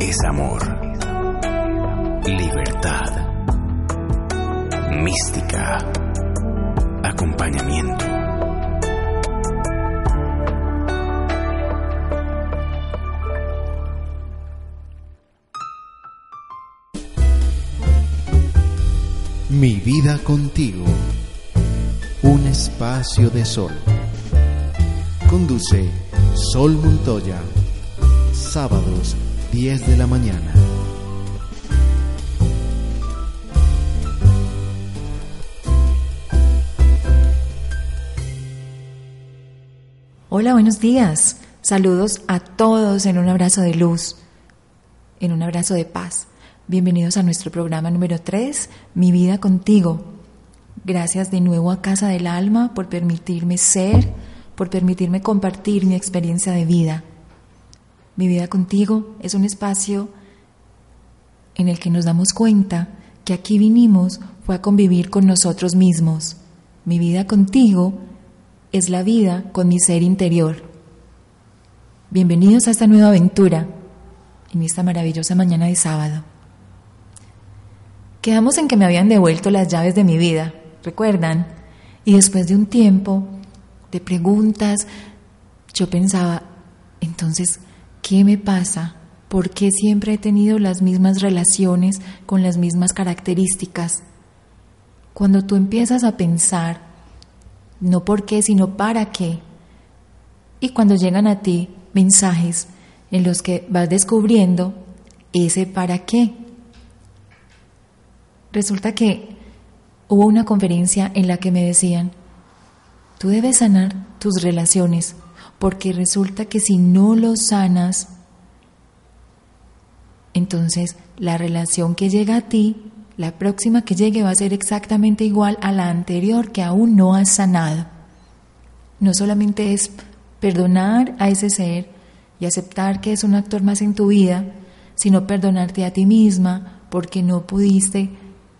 es amor, libertad, mística, acompañamiento. Mi vida contigo. Un espacio de sol. Conduce Sol Montoya. Sábados 10 de la mañana. Hola, buenos días. Saludos a todos en un abrazo de luz, en un abrazo de paz. Bienvenidos a nuestro programa número 3, Mi vida contigo. Gracias de nuevo a Casa del Alma por permitirme ser, por permitirme compartir mi experiencia de vida. Mi vida contigo es un espacio en el que nos damos cuenta que aquí vinimos fue a convivir con nosotros mismos. Mi vida contigo es la vida con mi ser interior. Bienvenidos a esta nueva aventura en esta maravillosa mañana de sábado. Quedamos en que me habían devuelto las llaves de mi vida, ¿recuerdan? Y después de un tiempo de preguntas, yo pensaba, entonces, ¿qué me pasa? ¿Por qué siempre he tenido las mismas relaciones con las mismas características? Cuando tú empiezas a pensar, no por qué, sino para qué, y cuando llegan a ti mensajes en los que vas descubriendo ese para qué, Resulta que hubo una conferencia en la que me decían, tú debes sanar tus relaciones, porque resulta que si no los sanas, entonces la relación que llega a ti, la próxima que llegue va a ser exactamente igual a la anterior que aún no has sanado. No solamente es perdonar a ese ser y aceptar que es un actor más en tu vida, sino perdonarte a ti misma porque no pudiste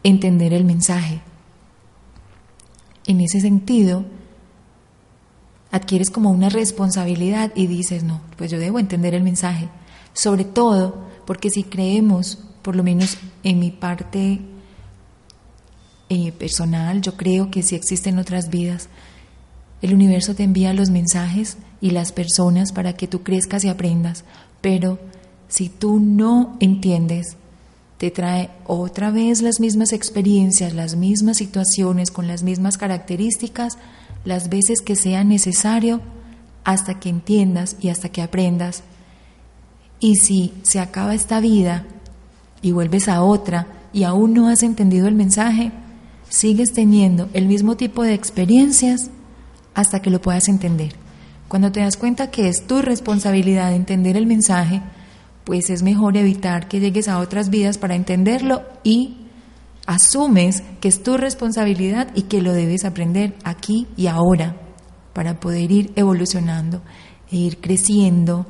entender el mensaje. En ese sentido, adquieres como una responsabilidad y dices, no, pues yo debo entender el mensaje. Sobre todo porque si creemos, por lo menos en mi parte eh, personal, yo creo que si existen otras vidas, el universo te envía los mensajes y las personas para que tú crezcas y aprendas. Pero si tú no entiendes te trae otra vez las mismas experiencias, las mismas situaciones, con las mismas características, las veces que sea necesario, hasta que entiendas y hasta que aprendas. Y si se acaba esta vida y vuelves a otra y aún no has entendido el mensaje, sigues teniendo el mismo tipo de experiencias hasta que lo puedas entender. Cuando te das cuenta que es tu responsabilidad entender el mensaje, pues es mejor evitar que llegues a otras vidas para entenderlo y asumes que es tu responsabilidad y que lo debes aprender aquí y ahora para poder ir evolucionando e ir creciendo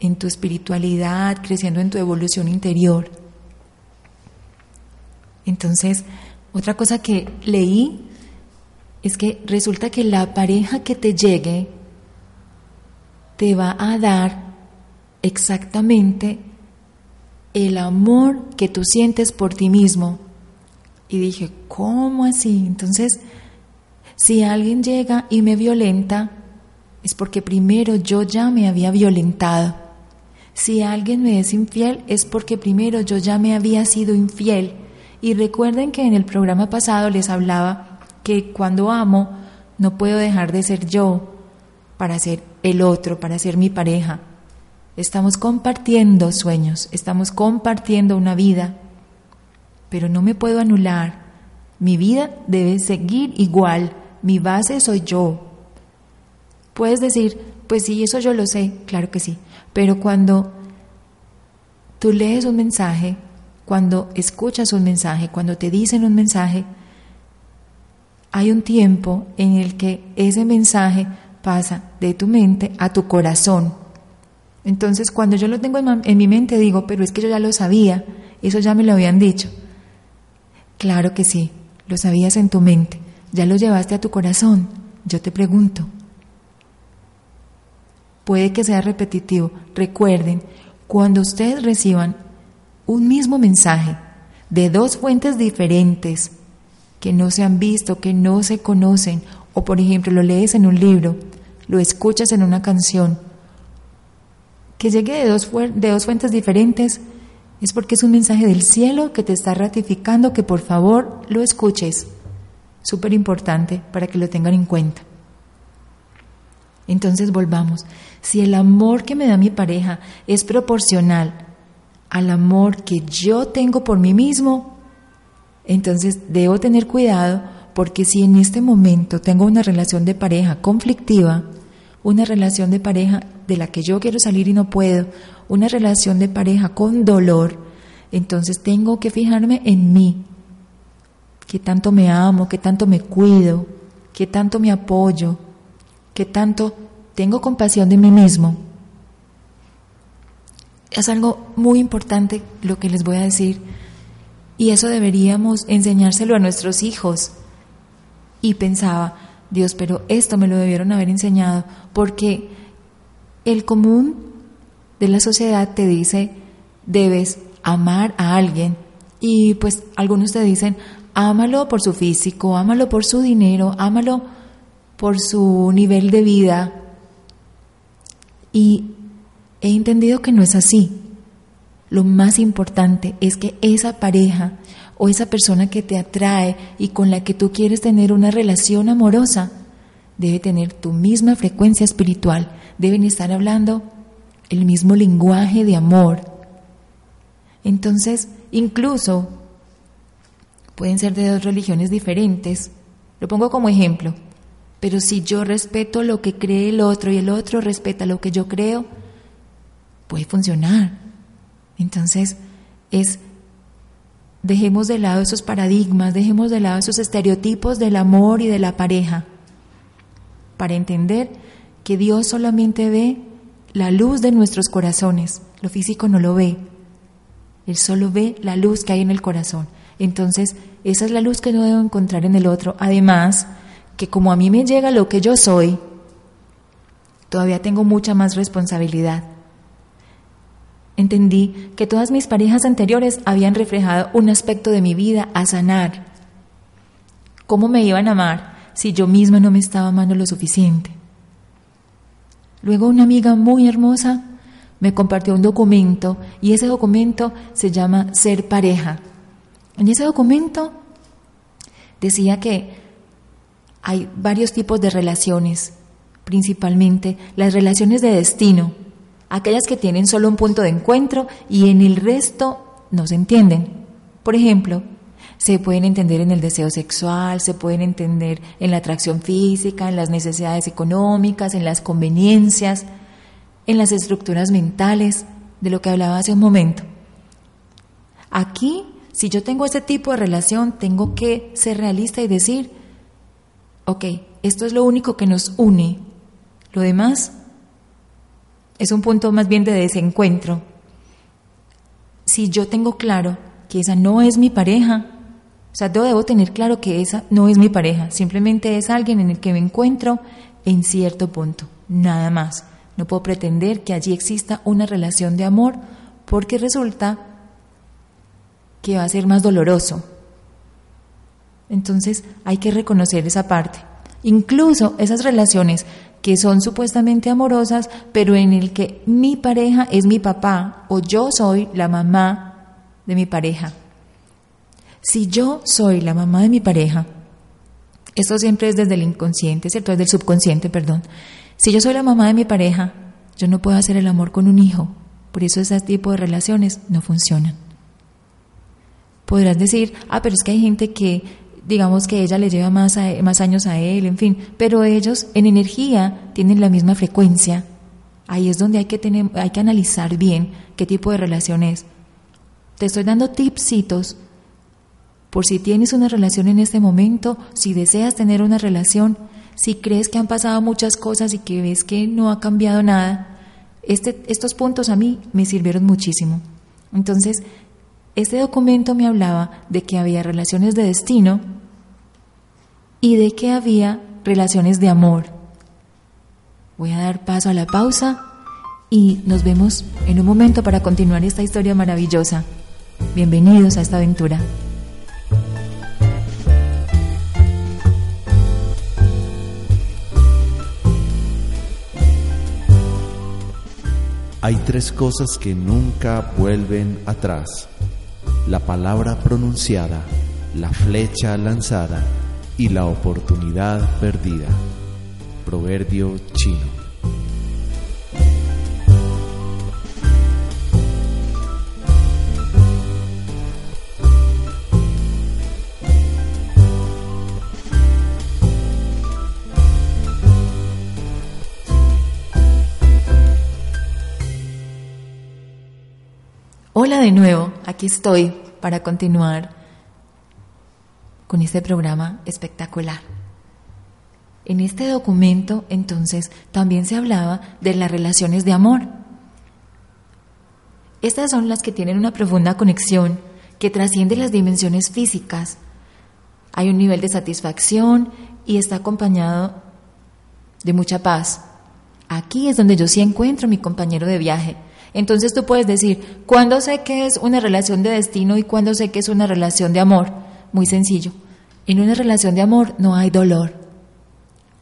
en tu espiritualidad, creciendo en tu evolución interior. Entonces, otra cosa que leí es que resulta que la pareja que te llegue te va a dar exactamente el amor que tú sientes por ti mismo. Y dije, ¿cómo así? Entonces, si alguien llega y me violenta, es porque primero yo ya me había violentado. Si alguien me es infiel, es porque primero yo ya me había sido infiel. Y recuerden que en el programa pasado les hablaba que cuando amo, no puedo dejar de ser yo para ser el otro, para ser mi pareja. Estamos compartiendo sueños, estamos compartiendo una vida, pero no me puedo anular. Mi vida debe seguir igual, mi base soy yo. Puedes decir, pues sí, eso yo lo sé, claro que sí, pero cuando tú lees un mensaje, cuando escuchas un mensaje, cuando te dicen un mensaje, hay un tiempo en el que ese mensaje pasa de tu mente a tu corazón. Entonces, cuando yo lo tengo en, mi mente, digo, pero es que yo ya lo sabía, eso ya me lo habían dicho. Claro que sí, lo sabías en tu mente, ya lo llevaste a tu corazón. Yo te pregunto, puede que sea repetitivo. Recuerden, cuando ustedes reciban un mismo mensaje de dos fuentes diferentes, que no se han visto, que no se conocen, o por ejemplo lo lees en un libro, lo escuchas en una canción, que llegue de dos, de dos fuentes diferentes, es porque es un mensaje del cielo que te está ratificando que por favor lo escuches. Súper importante para que lo tengan en cuenta. Entonces volvamos. Si el amor que me da mi pareja es proporcional al amor que yo tengo por mí mismo, entonces debo tener cuidado porque si en este momento tengo una relación de pareja conflictiva, una relación de pareja de la que yo quiero salir y no puedo, una relación de pareja con dolor, entonces tengo que fijarme en mí, qué tanto me amo, qué tanto me cuido, qué tanto me apoyo, qué tanto tengo compasión de mí mismo. Es algo muy importante lo que les voy a decir y eso deberíamos enseñárselo a nuestros hijos. Y pensaba, Dios, pero esto me lo debieron haber enseñado, porque el común de la sociedad te dice, debes amar a alguien. Y pues algunos te dicen, ámalo por su físico, ámalo por su dinero, ámalo por su nivel de vida. Y he entendido que no es así. Lo más importante es que esa pareja o esa persona que te atrae y con la que tú quieres tener una relación amorosa debe tener tu misma frecuencia espiritual, deben estar hablando el mismo lenguaje de amor. Entonces, incluso pueden ser de dos religiones diferentes, lo pongo como ejemplo, pero si yo respeto lo que cree el otro y el otro respeta lo que yo creo, puede funcionar. Entonces, es, dejemos de lado esos paradigmas, dejemos de lado esos estereotipos del amor y de la pareja, para entender que Dios solamente ve la luz de nuestros corazones, lo físico no lo ve, Él solo ve la luz que hay en el corazón. Entonces, esa es la luz que yo debo encontrar en el otro. Además, que como a mí me llega lo que yo soy, todavía tengo mucha más responsabilidad Entendí que todas mis parejas anteriores habían reflejado un aspecto de mi vida a sanar. ¿Cómo me iban a amar si yo misma no me estaba amando lo suficiente? Luego una amiga muy hermosa me compartió un documento y ese documento se llama Ser pareja. En ese documento decía que hay varios tipos de relaciones, principalmente las relaciones de destino, aquellas que tienen solo un punto de encuentro y en el resto no se entienden. Por ejemplo, se pueden entender en el deseo sexual, se pueden entender en la atracción física, en las necesidades económicas, en las conveniencias, en las estructuras mentales, de lo que hablaba hace un momento. Aquí, si yo tengo ese tipo de relación, tengo que ser realista y decir, ok, esto es lo único que nos une, lo demás es un punto más bien de desencuentro. Si yo tengo claro que esa no es mi pareja, o sea, yo debo tener claro que esa no es mi pareja, simplemente es alguien en el que me encuentro en cierto punto, nada más. No puedo pretender que allí exista una relación de amor porque resulta que va a ser más doloroso. Entonces hay que reconocer esa parte. Incluso esas relaciones que son supuestamente amorosas, pero en el que mi pareja es mi papá o yo soy la mamá de mi pareja. Si yo soy la mamá de mi pareja, esto siempre es desde el inconsciente, ¿cierto? Desde el subconsciente, perdón. Si yo soy la mamá de mi pareja, yo no puedo hacer el amor con un hijo. Por eso ese tipo de relaciones no funcionan. Podrás decir, ah, pero es que hay gente que digamos que ella le lleva más, años a él, en fin, pero ellos en energía tienen la misma frecuencia. Ahí es donde hay que, hay que analizar bien qué tipo de relación es. Te estoy dando tipsitos por si tienes una relación en este momento, si deseas tener una relación, si crees que han pasado muchas cosas y que ves que no ha cambiado nada. Este, estos puntos a mí me sirvieron muchísimo. Entonces, este documento me hablaba de que había relaciones de destino y de que había relaciones de amor. Voy a dar paso a la pausa y nos vemos en un momento para continuar esta historia maravillosa. Bienvenidos a esta aventura. Hay tres cosas que nunca vuelven atrás. La palabra pronunciada, la flecha lanzada y la oportunidad perdida. Proverbio chino. De nuevo, aquí estoy para continuar con este programa espectacular. En este documento, entonces, también se hablaba de las relaciones de amor. Estas son las que tienen una profunda conexión que trasciende las dimensiones físicas. Hay un nivel de satisfacción y está acompañado de mucha paz. Aquí es donde yo sí encuentro mi compañero de viaje entonces tú puedes decir, ¿cuándo sé que es una relación de destino y cuándo sé que es una relación de amor? Muy sencillo. En una relación de amor no hay dolor.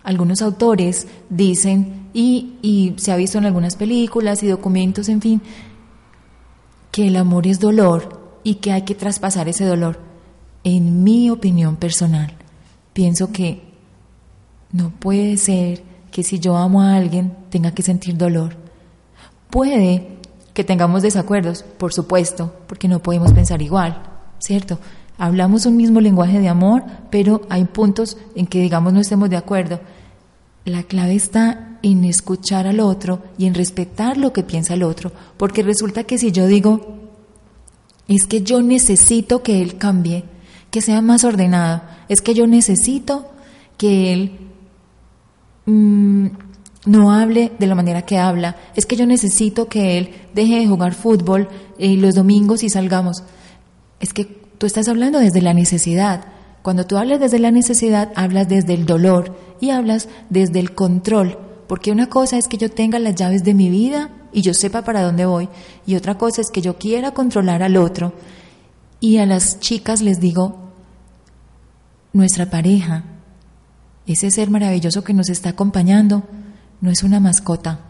Algunos autores dicen, y, se ha visto en algunas películas y documentos, en fin, que el amor es dolor y que hay que traspasar ese dolor. En mi opinión personal, pienso que no puede ser que si yo amo a alguien tenga que sentir dolor. Puede que tengamos desacuerdos, por supuesto, porque no podemos pensar igual, ¿cierto? Hablamos un mismo lenguaje de amor, pero hay puntos en que digamos no estemos de acuerdo. La clave está en escuchar al otro y en respetar lo que piensa el otro, porque resulta que si yo digo, es que yo necesito que él cambie, que sea más ordenado, es que yo necesito que él mm, no hable de la manera que habla. Es que yo necesito que él deje de jugar fútbol eh, los domingos y salgamos. Es que tú estás hablando desde la necesidad. Cuando tú hablas desde la necesidad, hablas desde el dolor y hablas desde el control. Porque una cosa es que yo tenga las llaves de mi vida y yo sepa para dónde voy. Y otra cosa es que yo quiera controlar al otro. Y a las chicas les digo, nuestra pareja, ese ser maravilloso que nos está acompañando, no es una mascota.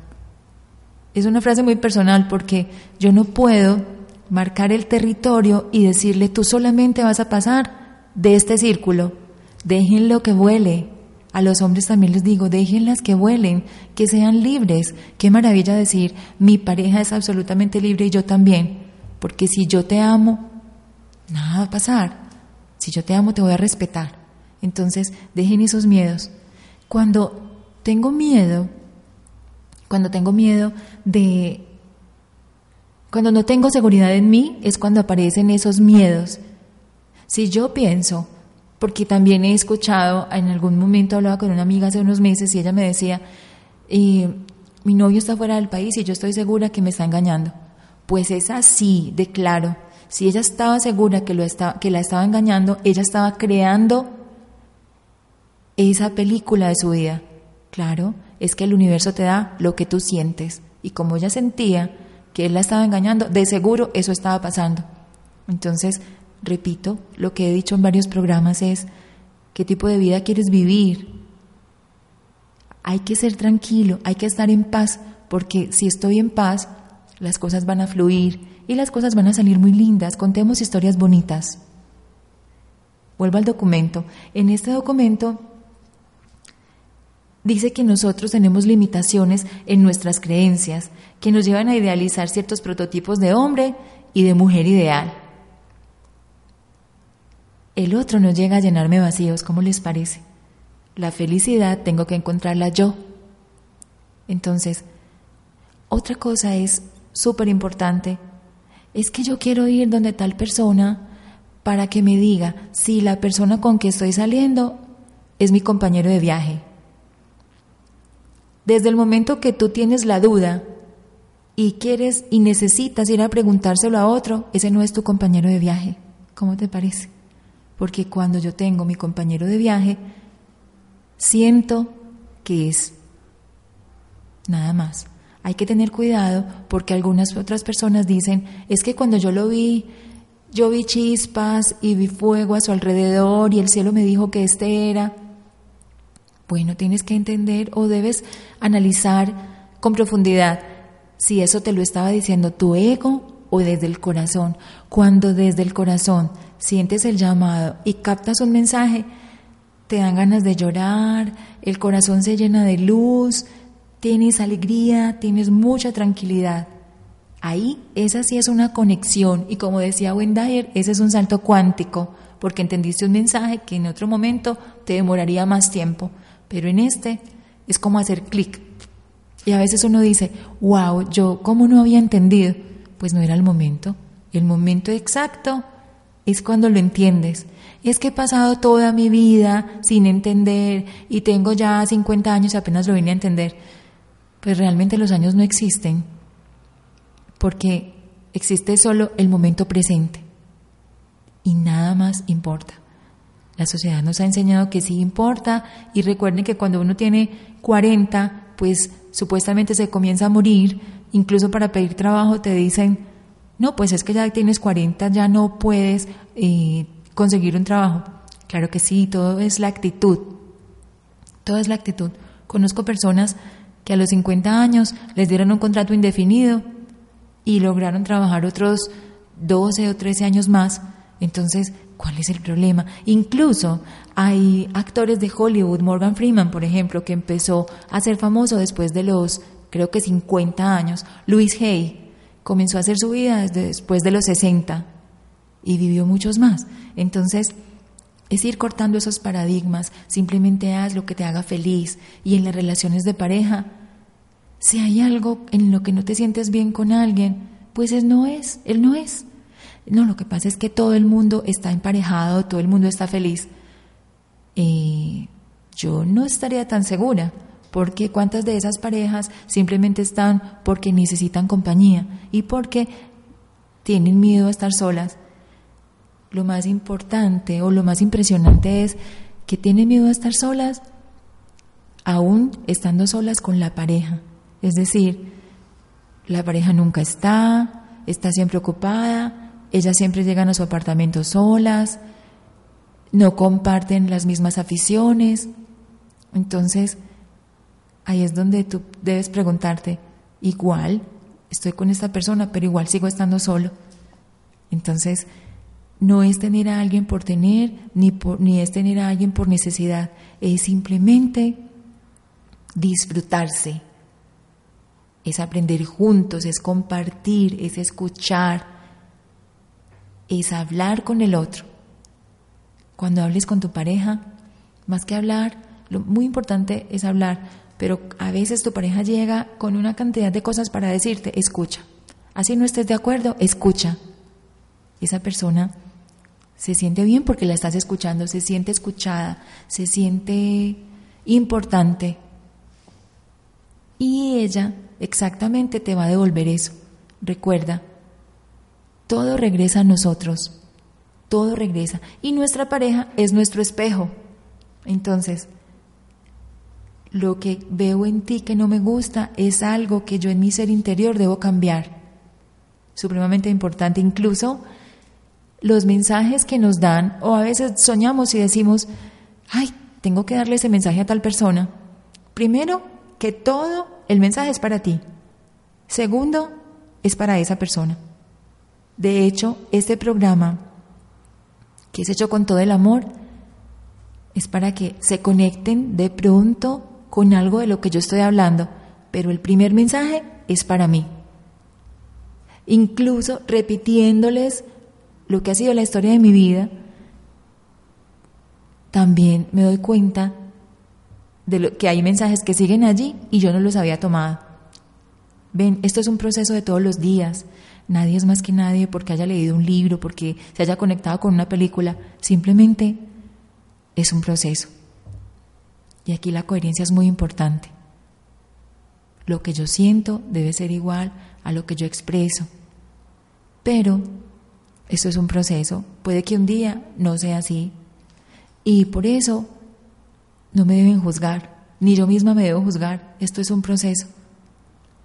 Es una frase muy personal porque yo no puedo marcar el territorio y decirle tú solamente vas a pasar de este círculo. Déjenlo que vuele. A los hombres también les digo, déjenlas que vuelen, que sean libres. Qué maravilla decir, mi pareja es absolutamente libre y yo también. Porque si yo te amo, nada va a pasar. Si yo te amo, te voy a respetar. Entonces, dejen esos miedos. Cuando tengo miedo, cuando tengo miedo de... Cuando no tengo seguridad en mí es cuando aparecen esos miedos. Si yo pienso, porque también he escuchado, en algún momento hablaba con una amiga hace unos meses y ella me decía, mi novio está fuera del país y yo estoy segura que me está engañando. Pues es así, de claro. Si ella estaba segura que, lo estaba, que la estaba engañando, ella estaba creando esa película de su vida. Claro, es que el universo te da lo que tú sientes. Y como ella sentía que él la estaba engañando, de seguro eso estaba pasando. Entonces, repito, lo que he dicho en varios programas es, ¿qué tipo de vida quieres vivir? Hay que ser tranquilo, hay que estar en paz, porque si estoy en paz, las cosas van a fluir y las cosas van a salir muy lindas. Contemos historias bonitas. Vuelvo al documento. En este documento dice que nosotros tenemos limitaciones en nuestras creencias que nos llevan a idealizar ciertos prototipos de hombre y de mujer ideal. El otro no llega a llenarme vacíos, ¿cómo les parece? La felicidad tengo que encontrarla yo. Entonces, otra cosa es súper importante, es que yo quiero ir donde tal persona para que me diga si la persona con que estoy saliendo es mi compañero de viaje. Desde el momento que tú tienes la duda y quieres y necesitas ir a preguntárselo a otro, ese no es tu compañero de viaje. ¿Cómo te parece? Porque cuando yo tengo mi compañero de viaje, siento que es nada más. Hay que tener cuidado porque algunas otras personas dicen, es que cuando yo lo vi, yo vi chispas y vi fuego a su alrededor y el cielo me dijo que este era. Bueno, tienes que entender o debes analizar con profundidad si eso te lo estaba diciendo tu ego o desde el corazón. Cuando desde el corazón sientes el llamado y captas un mensaje, te dan ganas de llorar, el corazón se llena de luz, tienes alegría, tienes mucha tranquilidad. Ahí esa sí es una conexión y como decía Wendayer, ese es un salto cuántico porque entendiste un mensaje que en otro momento te demoraría más tiempo, pero en este es como hacer clic. Y a veces uno dice, wow, yo cómo no había entendido, pues no era el momento. El momento exacto es cuando lo entiendes. Es que he pasado toda mi vida sin entender y tengo ya 50 años y apenas lo vine a entender. Pues realmente los años no existen, porque existe solo el momento presente y nada más importa. La sociedad nos ha enseñado que sí importa y recuerden que cuando uno tiene 40, pues supuestamente se comienza a morir, incluso para pedir trabajo te dicen, no, pues es que ya tienes 40, ya no puedes eh, conseguir un trabajo. Claro que sí, todo es la actitud. Todo es la actitud. Conozco personas que a los 50 años les dieron un contrato indefinido y lograron trabajar otros 12 o 13 años más. Entonces, ¿cuál es el problema? Incluso hay actores de Hollywood, Morgan Freeman, por ejemplo, que empezó a ser famoso después de los, creo que 50 años. Louis Hay comenzó a hacer su vida después de los 60 y vivió muchos más. Entonces, es ir cortando esos paradigmas, simplemente haz lo que te haga feliz y en las relaciones de pareja, si hay algo en lo que no te sientes bien con alguien, pues él no es, él no es. No, lo que pasa es que todo el mundo está emparejado, todo el mundo está feliz. Eh, yo no estaría tan segura, porque cuántas de esas parejas simplemente están porque necesitan compañía y porque tienen miedo a estar solas. Lo más importante o lo más impresionante es que tienen miedo a estar solas aún estando solas con la pareja. Es decir, la pareja nunca está, está siempre ocupada, ellas siempre llegan a su apartamento solas, no comparten las mismas aficiones. Entonces, ahí es donde tú debes preguntarte, igual estoy con esta persona, pero igual sigo estando solo. Entonces, no es tener a alguien por tener, ni, por, ni es tener a alguien por necesidad, es simplemente disfrutarse, es aprender juntos, es compartir, es escuchar, es hablar con el otro. Cuando hables con tu pareja, más que hablar, lo muy importante es hablar, pero a veces tu pareja llega con una cantidad de cosas para decirte, escucha. Así no estés de acuerdo, escucha. Esa persona se siente bien porque la estás escuchando, se siente escuchada, se siente importante. Y ella exactamente te va a devolver eso. Recuerda, todo regresa a nosotros, todo regresa. Y nuestra pareja es nuestro espejo. Entonces, lo que veo en ti que no me gusta es algo que yo en mi ser interior debo cambiar. Supremamente importante. Incluso los mensajes que nos dan, o a veces soñamos y decimos, ay, tengo que darle ese mensaje a tal persona. Primero, que todo el mensaje es para ti. Segundo, es para esa persona. De hecho, este programa, que es hecho con todo el amor, es para que se conecten de pronto con algo de lo que yo estoy hablando, pero el primer mensaje es para mí. Incluso repitiéndoles lo que ha sido la historia de mi vida, también me doy cuenta de lo, que hay mensajes que siguen allí y yo no los había tomado. Ven, esto es un proceso de todos los días. Nadie es más que nadie porque haya leído un libro, porque se haya conectado con una película. Simplemente es un proceso. Y aquí la coherencia es muy importante. Lo que yo siento debe ser igual a lo que yo expreso. Pero esto es un proceso. Puede que un día no sea así. Y por eso no me deben juzgar, ni yo misma me debo juzgar. Esto es un proceso.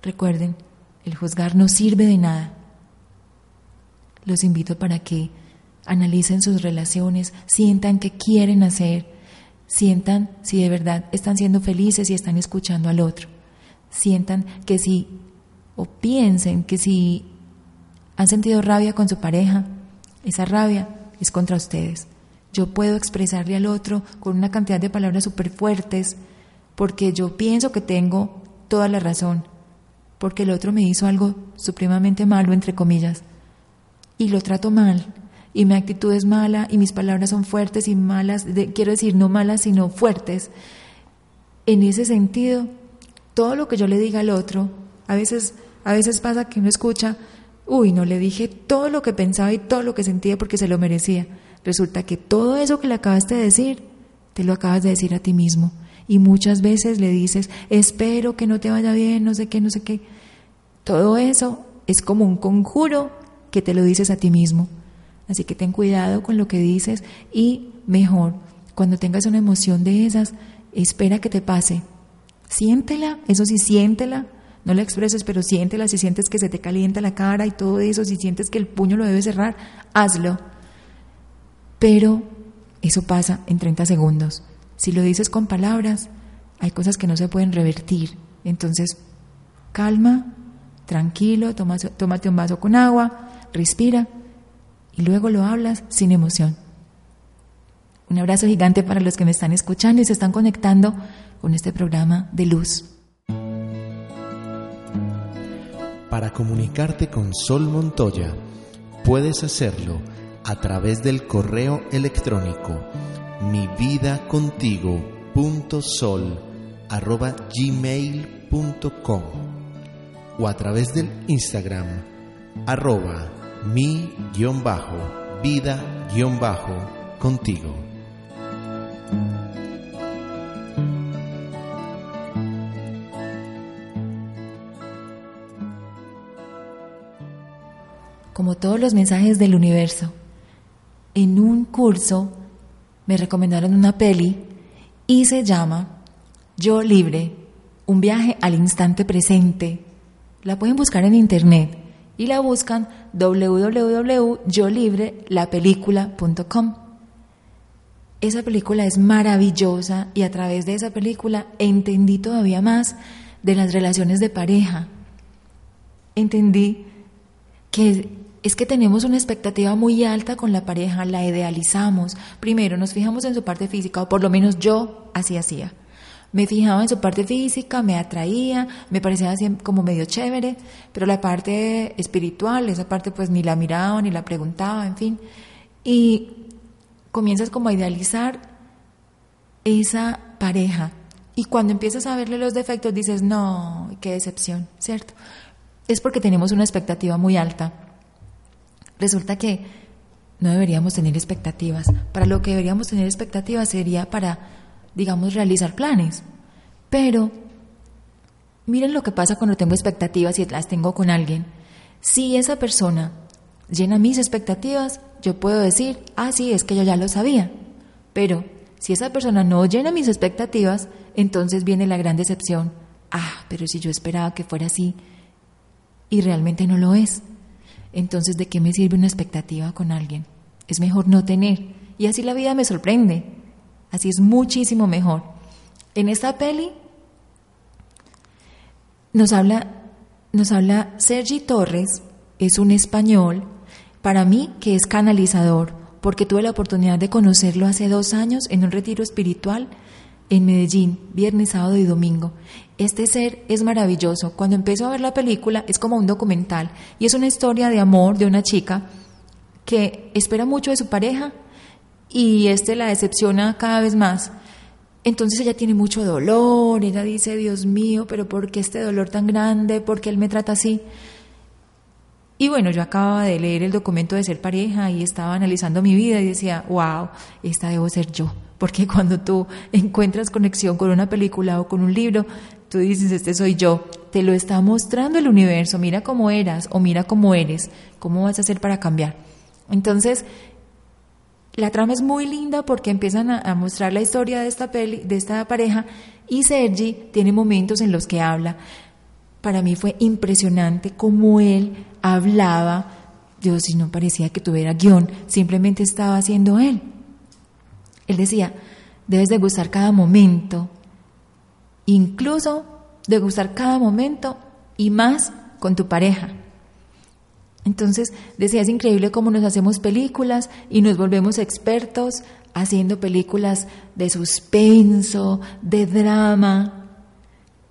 Recuerden, el juzgar no sirve de nada. Los invito para que analicen sus relaciones, sientan qué quieren hacer, sientan si de verdad están siendo felices y están escuchando al otro. Sientan que si, o piensen que si han sentido rabia con su pareja, esa rabia es contra ustedes. Yo puedo expresarle al otro con una cantidad de palabras súper fuertes porque yo pienso que tengo toda la razón, porque el otro me hizo algo supremamente malo, entre comillas, y lo trato mal, y mi actitud es mala, y mis palabras son fuertes y malas, quiero decir, no malas, sino fuertes. En ese sentido, todo lo que yo le diga al otro, a veces, a veces pasa que uno escucha, uy, no le dije todo lo que pensaba y todo lo que sentía porque se lo merecía. Resulta que todo eso que le acabaste de decir, te lo acabas de decir a ti mismo. Y muchas veces le dices, espero que no te vaya bien, no sé qué, no sé qué. Todo eso es como un conjuro que te lo dices a ti mismo. Así que ten cuidado con lo que dices y mejor, cuando tengas una emoción de esas, espera que te pase. Siéntela, eso sí, siéntela. No la expreses, pero siéntela. Si sientes que se te calienta la cara y todo eso, si sientes que el puño lo debes cerrar, hazlo. Pero eso pasa en 30 segundos. Si lo dices con palabras, hay cosas que no se pueden revertir. Entonces, calma, tranquilo, tómate un vaso con agua, respira y luego lo hablas sin emoción. Un abrazo gigante para los que me están escuchando y se están conectando con este programa de luz. Para comunicarte con Sol Montoya, puedes hacerlo a través del correo electrónico mi vida contigo o a través del Instagram arroba mi guion bajo vida guion bajo contigo. Como todos los mensajes del universo, en un curso me recomendaron una peli y se llama Yo Libre, un viaje al instante presente. La pueden buscar en internet y la buscan www.yolibrelapelícula.com. Esa película es maravillosa y a través de esa película entendí todavía más de las relaciones de pareja. Entendí que es que tenemos una expectativa muy alta con la pareja, la idealizamos. Primero nos fijamos en su parte física, o por lo menos yo así hacía. Me fijaba en su parte física, me atraía, me parecía como medio chévere, pero la parte espiritual, esa parte pues ni la miraba, ni la preguntaba, en fin. Y comienzas como a idealizar esa pareja. Y cuando empiezas a verle los defectos dices, no, qué decepción, ¿cierto? Es porque tenemos una expectativa muy alta. Resulta que no deberíamos tener expectativas. Para lo que deberíamos tener expectativas sería para digamos, realizar planes. Pero miren lo que pasa cuando tengo expectativas y las tengo con alguien. Si esa persona llena mis expectativas, yo puedo decir, ah, sí, es que yo ya lo sabía. Pero si esa persona no llena mis expectativas, entonces viene la gran decepción. Ah, pero si yo esperaba que fuera así y realmente no lo es. Entonces, ¿de qué me sirve una expectativa con alguien? Es mejor no tener. Y así la vida me sorprende. Así es muchísimo mejor. En esta peli nos habla, nos habla Sergi Torres, es un español, para mí que es canalizador, porque tuve la oportunidad de conocerlo hace dos años en un retiro espiritual en Medellín, viernes, sábado y domingo. Este ser es maravilloso. Cuando empiezo a ver la película es como un documental y es una historia de amor de una chica que espera mucho de su pareja y este la decepciona cada vez más. Entonces ella tiene mucho dolor, ella dice, Dios mío, pero ¿por qué este dolor tan grande? ¿Por qué él me trata así? Y bueno, yo acababa de leer el documento de ser pareja y estaba analizando mi vida y decía, wow, esta debo ser yo. Porque cuando tú encuentras conexión con una película o con un libro, tú dices, este soy yo. Te lo está mostrando el universo, mira cómo eras o mira cómo eres, cómo vas a hacer para cambiar. Entonces, la trama es muy linda porque empiezan a, mostrar la historia de esta, peli, de esta pareja y Sergi tiene momentos en los que habla. Para mí fue impresionante cómo él hablaba. Yo si no parecía que tuviera guion, simplemente estaba haciendo él. Él decía, debes de gustar cada momento, incluso de gustar cada momento y más con tu pareja. Entonces, decía, es increíble cómo nos hacemos películas y nos volvemos expertos haciendo películas de suspenso, de drama.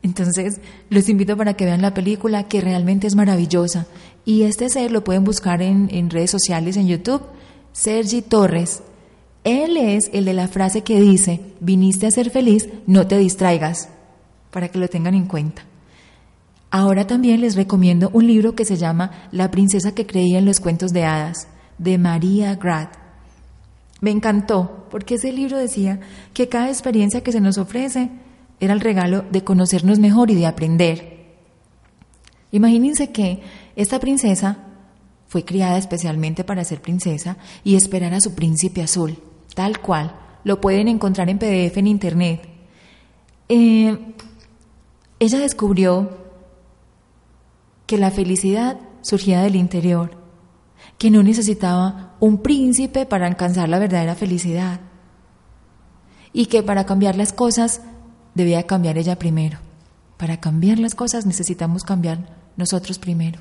Entonces, los invito para que vean la película que realmente es maravillosa. Y este ser lo pueden buscar en, en redes sociales, en YouTube, Sergi Torres. Él es el de la frase que dice, viniste a ser feliz, no te distraigas, para que lo tengan en cuenta. Ahora también les recomiendo un libro que se llama La princesa que creía en los cuentos de hadas, de María Grad. Me encantó, porque ese libro decía que cada experiencia que se nos ofrece era el regalo de conocernos mejor y de aprender. Imagínense que esta princesa fue criada especialmente para ser princesa y esperar a su príncipe azul, tal cual. Lo pueden encontrar en PDF en Internet. Eh, ella descubrió que la felicidad surgía del interior, que no necesitaba un príncipe para alcanzar la verdadera felicidad y que para cambiar las cosas debía cambiar ella primero. Para cambiar las cosas necesitamos cambiar nosotros primero.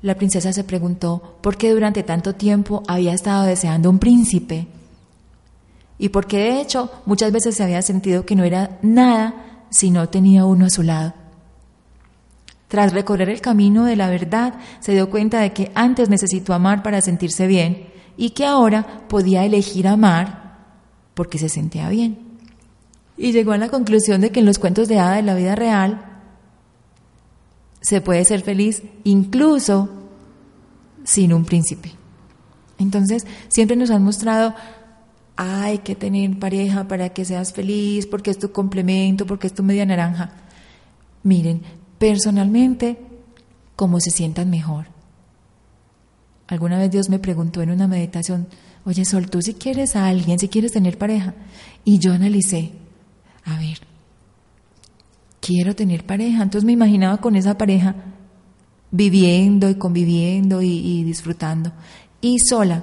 La princesa se preguntó por qué durante tanto tiempo había estado deseando un príncipe y por qué de hecho muchas veces se había sentido que no era nada si no tenía uno a su lado. Tras recorrer el camino de la verdad, se dio cuenta de que antes necesitó amar para sentirse bien y que ahora podía elegir amar porque se sentía bien. Y llegó a la conclusión de que en los cuentos de hada de la vida real se puede ser feliz incluso sin un príncipe. Entonces, siempre nos han mostrado, hay que tener pareja para que seas feliz, porque es tu complemento, porque es tu media naranja. Miren, personalmente como se sientan mejor. Alguna vez Dios me preguntó en una meditación, oye Sol, tú si quieres a alguien, si quieres tener pareja. Y yo analicé, a ver, quiero tener pareja. Entonces me imaginaba con esa pareja viviendo y conviviendo y, disfrutando. Y sola.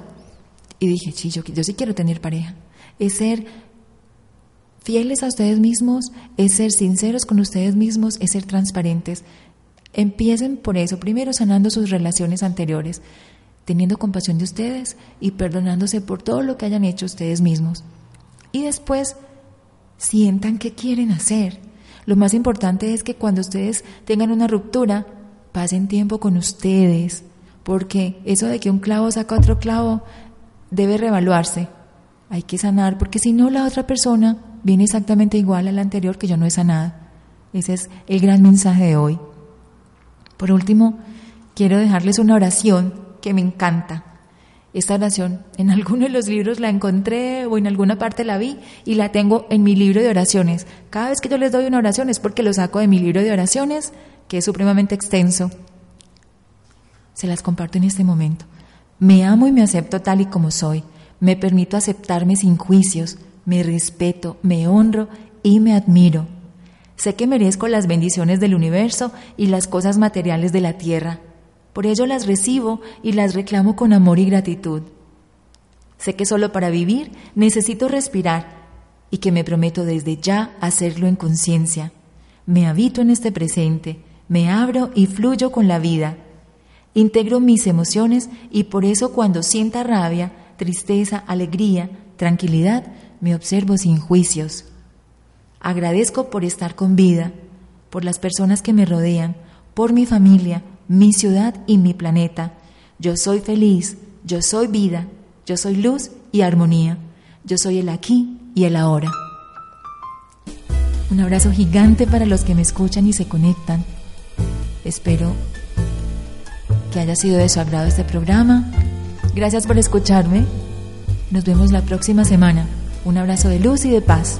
Y dije, sí, yo, yo sí quiero tener pareja. Es ser fieles a ustedes mismos, es ser sinceros con ustedes mismos, es ser transparentes. Empiecen por eso, primero sanando sus relaciones anteriores, teniendo compasión de ustedes y perdonándose por todo lo que hayan hecho ustedes mismos. Y después sientan qué quieren hacer. Lo más importante es que cuando ustedes tengan una ruptura, pasen tiempo con ustedes, porque eso de que un clavo saca otro clavo debe reevaluarse. Hay que sanar, porque si no la otra persona viene exactamente igual al anterior que yo no he sanado. Ese es el gran mensaje de hoy. Por último, quiero dejarles una oración que me encanta. Esta oración en alguno de los libros la encontré o en alguna parte la vi y la tengo en mi libro de oraciones. Cada vez que yo les doy una oración es porque lo saco de mi libro de oraciones, que es supremamente extenso. Se las comparto en este momento. Me amo y me acepto tal y como soy. Me permito aceptarme sin juicios me respeto, me honro y me admiro. Sé que merezco las bendiciones del universo y las cosas materiales de la tierra. Por ello las recibo y las reclamo con amor y gratitud. Sé que solo para vivir necesito respirar y que me prometo desde ya hacerlo en conciencia. Me habito en este presente, me abro y fluyo con la vida. Integro mis emociones y por eso cuando sienta rabia, tristeza, alegría, tranquilidad, me observo sin juicios. Agradezco por estar con vida, por las personas que me rodean, por mi familia, mi ciudad y mi planeta. Yo soy feliz, yo soy vida, Yo soy luz y armonía. Yo soy el aquí y el ahora. Un abrazo gigante para los que me escuchan y se conectan. Espero que haya sido de su agrado este programa. Gracias por escucharme. Nos vemos la próxima semana. Un abrazo de luz y de paz.